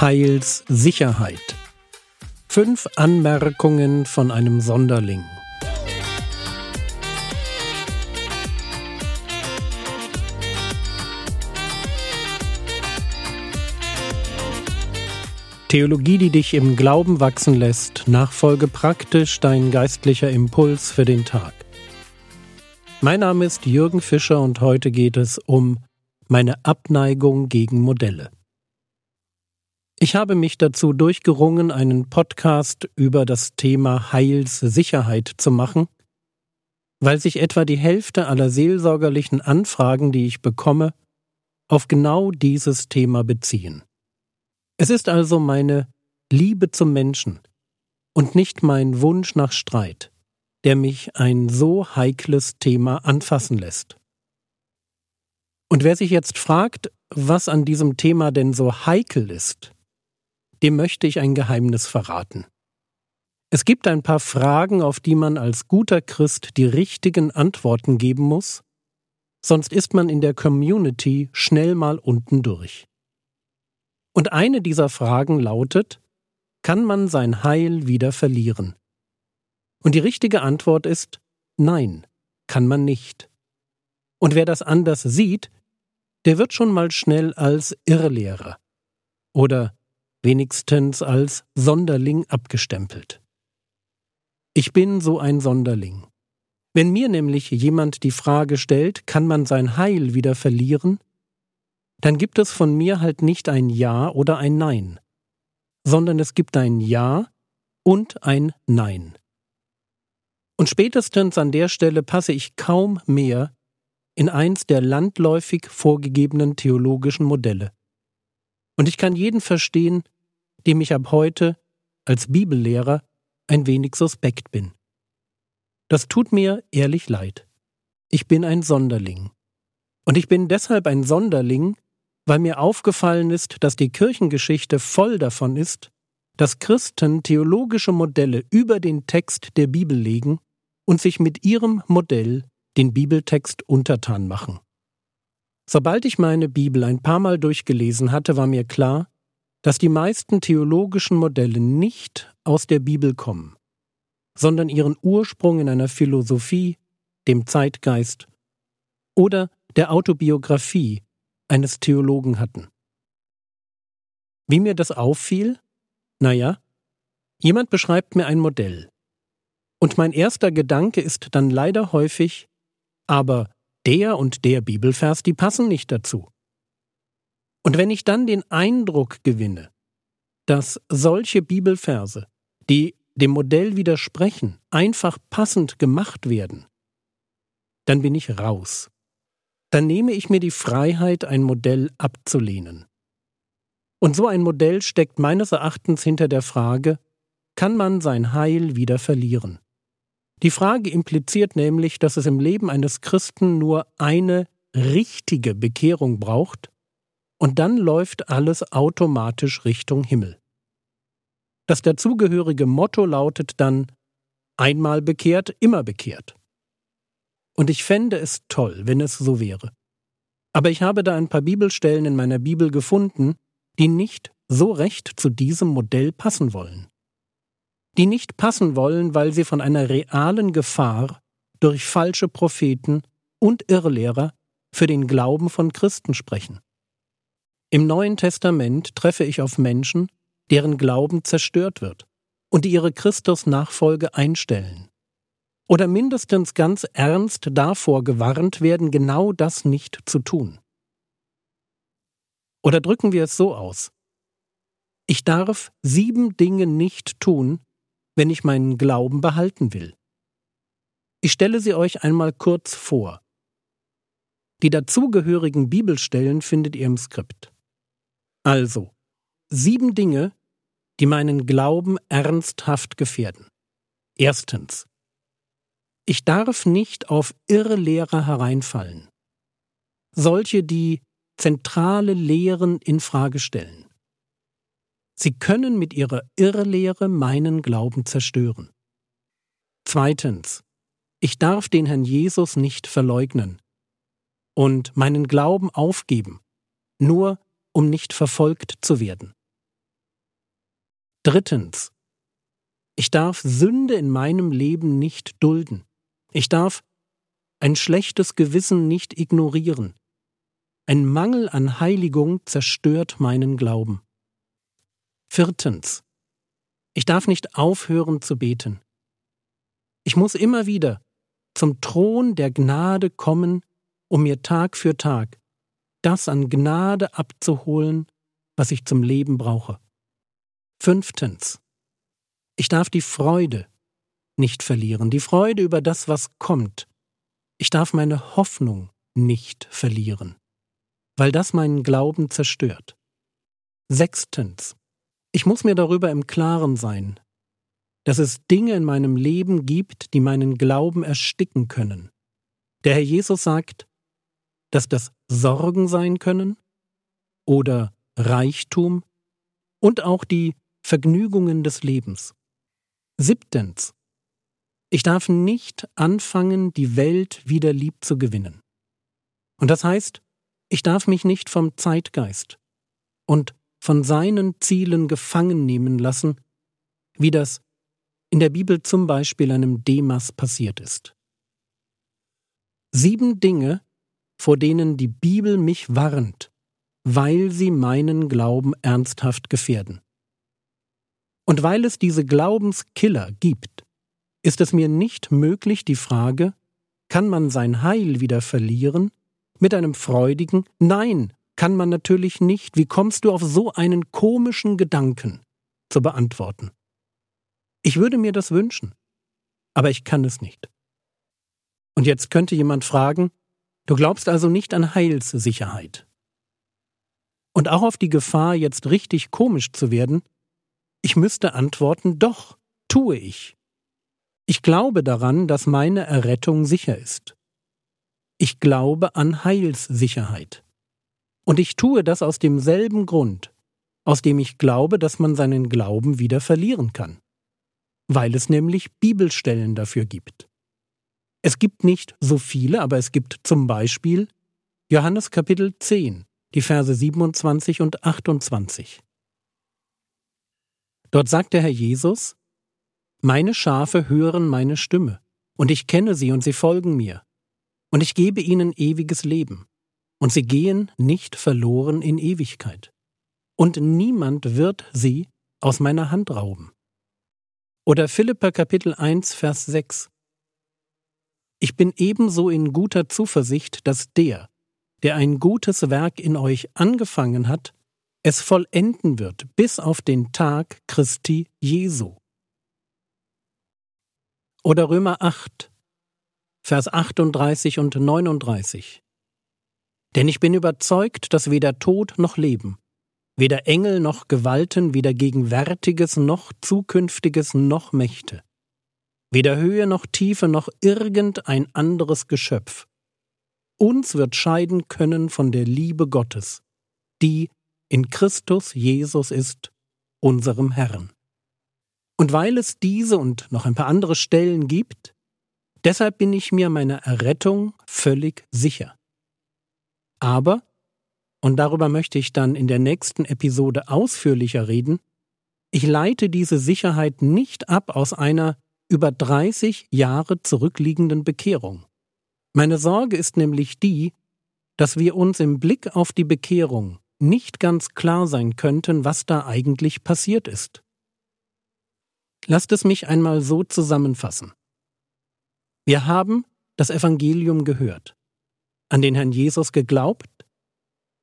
Heilssicherheit. Fünf Anmerkungen von einem Sonderling. Theologie, die dich im Glauben wachsen lässt, nachfolge praktisch dein geistlicher Impuls für den Tag. Mein Name ist Jürgen Fischer und heute geht es um meine Abneigung gegen Modelle. Ich habe mich dazu durchgerungen, einen Podcast über das Thema Heilssicherheit zu machen, weil sich etwa die Hälfte aller seelsorgerlichen Anfragen, die ich bekomme, auf genau dieses Thema beziehen. Es ist also meine Liebe zum Menschen und nicht mein Wunsch nach Streit, der mich ein so heikles Thema anfassen lässt. Und wer sich jetzt fragt, was an diesem Thema denn so heikel ist, dem möchte ich ein Geheimnis verraten. Es gibt ein paar Fragen, auf die man als guter Christ die richtigen Antworten geben muss, sonst ist man in der Community schnell mal unten durch. Und eine dieser Fragen lautet, kann man sein Heil wieder verlieren? Und die richtige Antwort ist, nein, kann man nicht. Und wer das anders sieht, der wird schon mal schnell als Irrlehrer oder wenigstens als Sonderling abgestempelt. Ich bin so ein Sonderling. Wenn mir nämlich jemand die Frage stellt, kann man sein Heil wieder verlieren, dann gibt es von mir halt nicht ein Ja oder ein Nein, sondern es gibt ein Ja und ein Nein. Und spätestens an der Stelle passe ich kaum mehr in eins der landläufig vorgegebenen theologischen Modelle. Und ich kann jeden verstehen, dem ich ab heute als Bibellehrer ein wenig suspekt bin. Das tut mir ehrlich leid. Ich bin ein Sonderling. Und ich bin deshalb ein Sonderling, weil mir aufgefallen ist, dass die Kirchengeschichte voll davon ist, dass Christen theologische Modelle über den Text der Bibel legen und sich mit ihrem Modell den Bibeltext untertan machen. Sobald ich meine Bibel ein paar Mal durchgelesen hatte, war mir klar, dass die meisten theologischen Modelle nicht aus der Bibel kommen, sondern ihren Ursprung in einer Philosophie, dem Zeitgeist oder der Autobiografie eines Theologen hatten. Wie mir das auffiel? Naja, jemand beschreibt mir ein Modell. Und mein erster Gedanke ist dann leider häufig, aber der und der Bibelvers, die passen nicht dazu. Und wenn ich dann den Eindruck gewinne, dass solche Bibelverse, die dem Modell widersprechen, einfach passend gemacht werden, dann bin ich raus. Dann nehme ich mir die Freiheit, ein Modell abzulehnen. Und so ein Modell steckt meines Erachtens hinter der Frage, kann man sein Heil wieder verlieren? Die Frage impliziert nämlich, dass es im Leben eines Christen nur eine richtige Bekehrung braucht, und dann läuft alles automatisch Richtung Himmel. Das dazugehörige Motto lautet dann einmal bekehrt, immer bekehrt. Und ich fände es toll, wenn es so wäre. Aber ich habe da ein paar Bibelstellen in meiner Bibel gefunden, die nicht so recht zu diesem Modell passen wollen die nicht passen wollen, weil sie von einer realen Gefahr durch falsche Propheten und Irrlehrer für den Glauben von Christen sprechen. Im Neuen Testament treffe ich auf Menschen, deren Glauben zerstört wird und die ihre Christusnachfolge einstellen. Oder mindestens ganz ernst davor gewarnt werden, genau das nicht zu tun. Oder drücken wir es so aus. Ich darf sieben Dinge nicht tun, wenn ich meinen Glauben behalten will. Ich stelle sie euch einmal kurz vor. Die dazugehörigen Bibelstellen findet ihr im Skript. Also, sieben Dinge, die meinen Glauben ernsthaft gefährden. Erstens. Ich darf nicht auf Irrlehrer hereinfallen. Solche, die zentrale Lehren in Frage stellen. Sie können mit ihrer Irrlehre meinen Glauben zerstören. Zweitens. Ich darf den Herrn Jesus nicht verleugnen und meinen Glauben aufgeben, nur um nicht verfolgt zu werden. Drittens. Ich darf Sünde in meinem Leben nicht dulden. Ich darf ein schlechtes Gewissen nicht ignorieren. Ein Mangel an Heiligung zerstört meinen Glauben. Viertens. Ich darf nicht aufhören zu beten. Ich muss immer wieder zum Thron der Gnade kommen, um mir Tag für Tag das an Gnade abzuholen, was ich zum Leben brauche. Fünftens. Ich darf die Freude nicht verlieren, die Freude über das, was kommt. Ich darf meine Hoffnung nicht verlieren, weil das meinen Glauben zerstört. Sechstens. Ich muss mir darüber im Klaren sein, dass es Dinge in meinem Leben gibt, die meinen Glauben ersticken können. Der Herr Jesus sagt, dass das Sorgen sein können oder Reichtum und auch die Vergnügungen des Lebens. Siebtens. Ich darf nicht anfangen, die Welt wieder lieb zu gewinnen. Und das heißt, ich darf mich nicht vom Zeitgeist und von seinen Zielen gefangen nehmen lassen, wie das in der Bibel zum Beispiel einem Demas passiert ist. Sieben Dinge, vor denen die Bibel mich warnt, weil sie meinen Glauben ernsthaft gefährden. Und weil es diese Glaubenskiller gibt, ist es mir nicht möglich, die Frage, kann man sein Heil wieder verlieren, mit einem freudigen Nein, kann man natürlich nicht, wie kommst du auf so einen komischen Gedanken, zu beantworten. Ich würde mir das wünschen, aber ich kann es nicht. Und jetzt könnte jemand fragen, du glaubst also nicht an Heilssicherheit. Und auch auf die Gefahr, jetzt richtig komisch zu werden, ich müsste antworten, doch, tue ich. Ich glaube daran, dass meine Errettung sicher ist. Ich glaube an Heilssicherheit. Und ich tue das aus demselben Grund, aus dem ich glaube, dass man seinen Glauben wieder verlieren kann weil es nämlich Bibelstellen dafür gibt. Es gibt nicht so viele, aber es gibt zum Beispiel Johannes Kapitel 10, die Verse 27 und 28. Dort sagt der Herr Jesus, Meine Schafe hören meine Stimme, und ich kenne sie und sie folgen mir, und ich gebe ihnen ewiges Leben, und sie gehen nicht verloren in Ewigkeit, und niemand wird sie aus meiner Hand rauben. Oder Philippa Kapitel 1, Vers 6. Ich bin ebenso in guter Zuversicht, dass der, der ein gutes Werk in euch angefangen hat, es vollenden wird bis auf den Tag Christi Jesu. Oder Römer 8, Vers 38 und 39. Denn ich bin überzeugt, dass weder Tod noch Leben, weder Engel noch Gewalten, weder Gegenwärtiges noch Zukünftiges noch Mächte, weder Höhe noch Tiefe noch irgendein anderes Geschöpf, uns wird scheiden können von der Liebe Gottes, die in Christus Jesus ist, unserem Herrn. Und weil es diese und noch ein paar andere Stellen gibt, deshalb bin ich mir meiner Errettung völlig sicher. Aber und darüber möchte ich dann in der nächsten Episode ausführlicher reden, ich leite diese Sicherheit nicht ab aus einer über 30 Jahre zurückliegenden Bekehrung. Meine Sorge ist nämlich die, dass wir uns im Blick auf die Bekehrung nicht ganz klar sein könnten, was da eigentlich passiert ist. Lasst es mich einmal so zusammenfassen. Wir haben das Evangelium gehört, an den Herrn Jesus geglaubt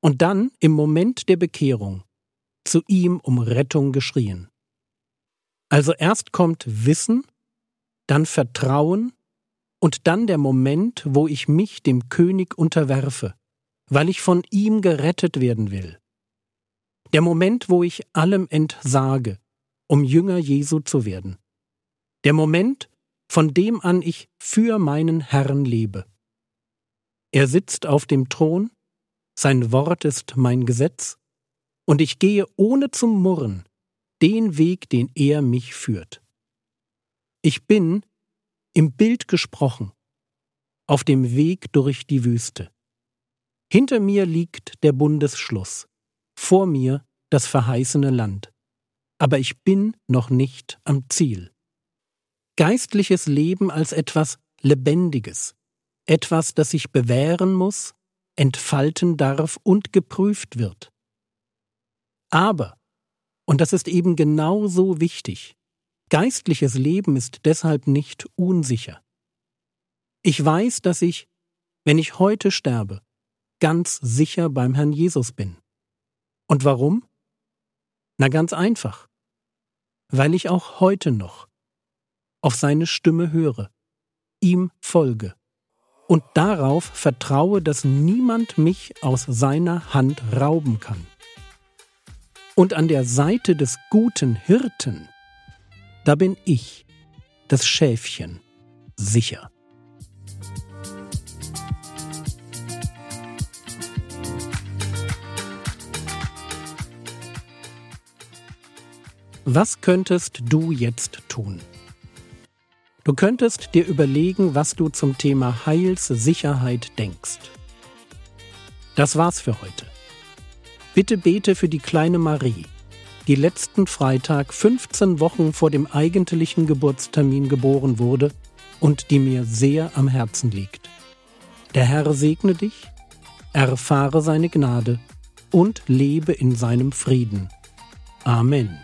und dann im Moment der Bekehrung zu ihm um Rettung geschrien. Also erst kommt Wissen, dann Vertrauen und dann der Moment, wo ich mich dem König unterwerfe, weil ich von ihm gerettet werden will. Der Moment, wo ich allem entsage, um Jünger Jesu zu werden. Der Moment, von dem an ich für meinen Herrn lebe. Er sitzt auf dem Thron sein Wort ist mein Gesetz, und ich gehe ohne zu murren den Weg, den er mich führt. Ich bin, im Bild gesprochen, auf dem Weg durch die Wüste. Hinter mir liegt der Bundesschluss, vor mir das verheißene Land. aber ich bin noch nicht am Ziel. Geistliches Leben als etwas Lebendiges, etwas, das sich bewähren muss, entfalten darf und geprüft wird. Aber, und das ist eben genauso wichtig, geistliches Leben ist deshalb nicht unsicher. Ich weiß, dass ich, wenn ich heute sterbe, ganz sicher beim Herrn Jesus bin. Und warum? Na ganz einfach. Weil ich auch heute noch auf seine Stimme höre, ihm folge und darauf vertraue, dass niemand mich aus seiner Hand rauben kann. Und an der Seite des guten Hirten, da bin ich, das Schäfchen, sicher. Was könntest du jetzt tun? Du könntest dir überlegen, was du zum Thema Heilssicherheit denkst. Das war's für heute. Bitte bete für die kleine Marie, die letzten Freitag 15 Wochen vor dem eigentlichen Geburtstermin geboren wurde und die mir sehr am Herzen liegt. Der Herr segne dich, erfahre seine Gnade und lebe in seinem Frieden. Amen.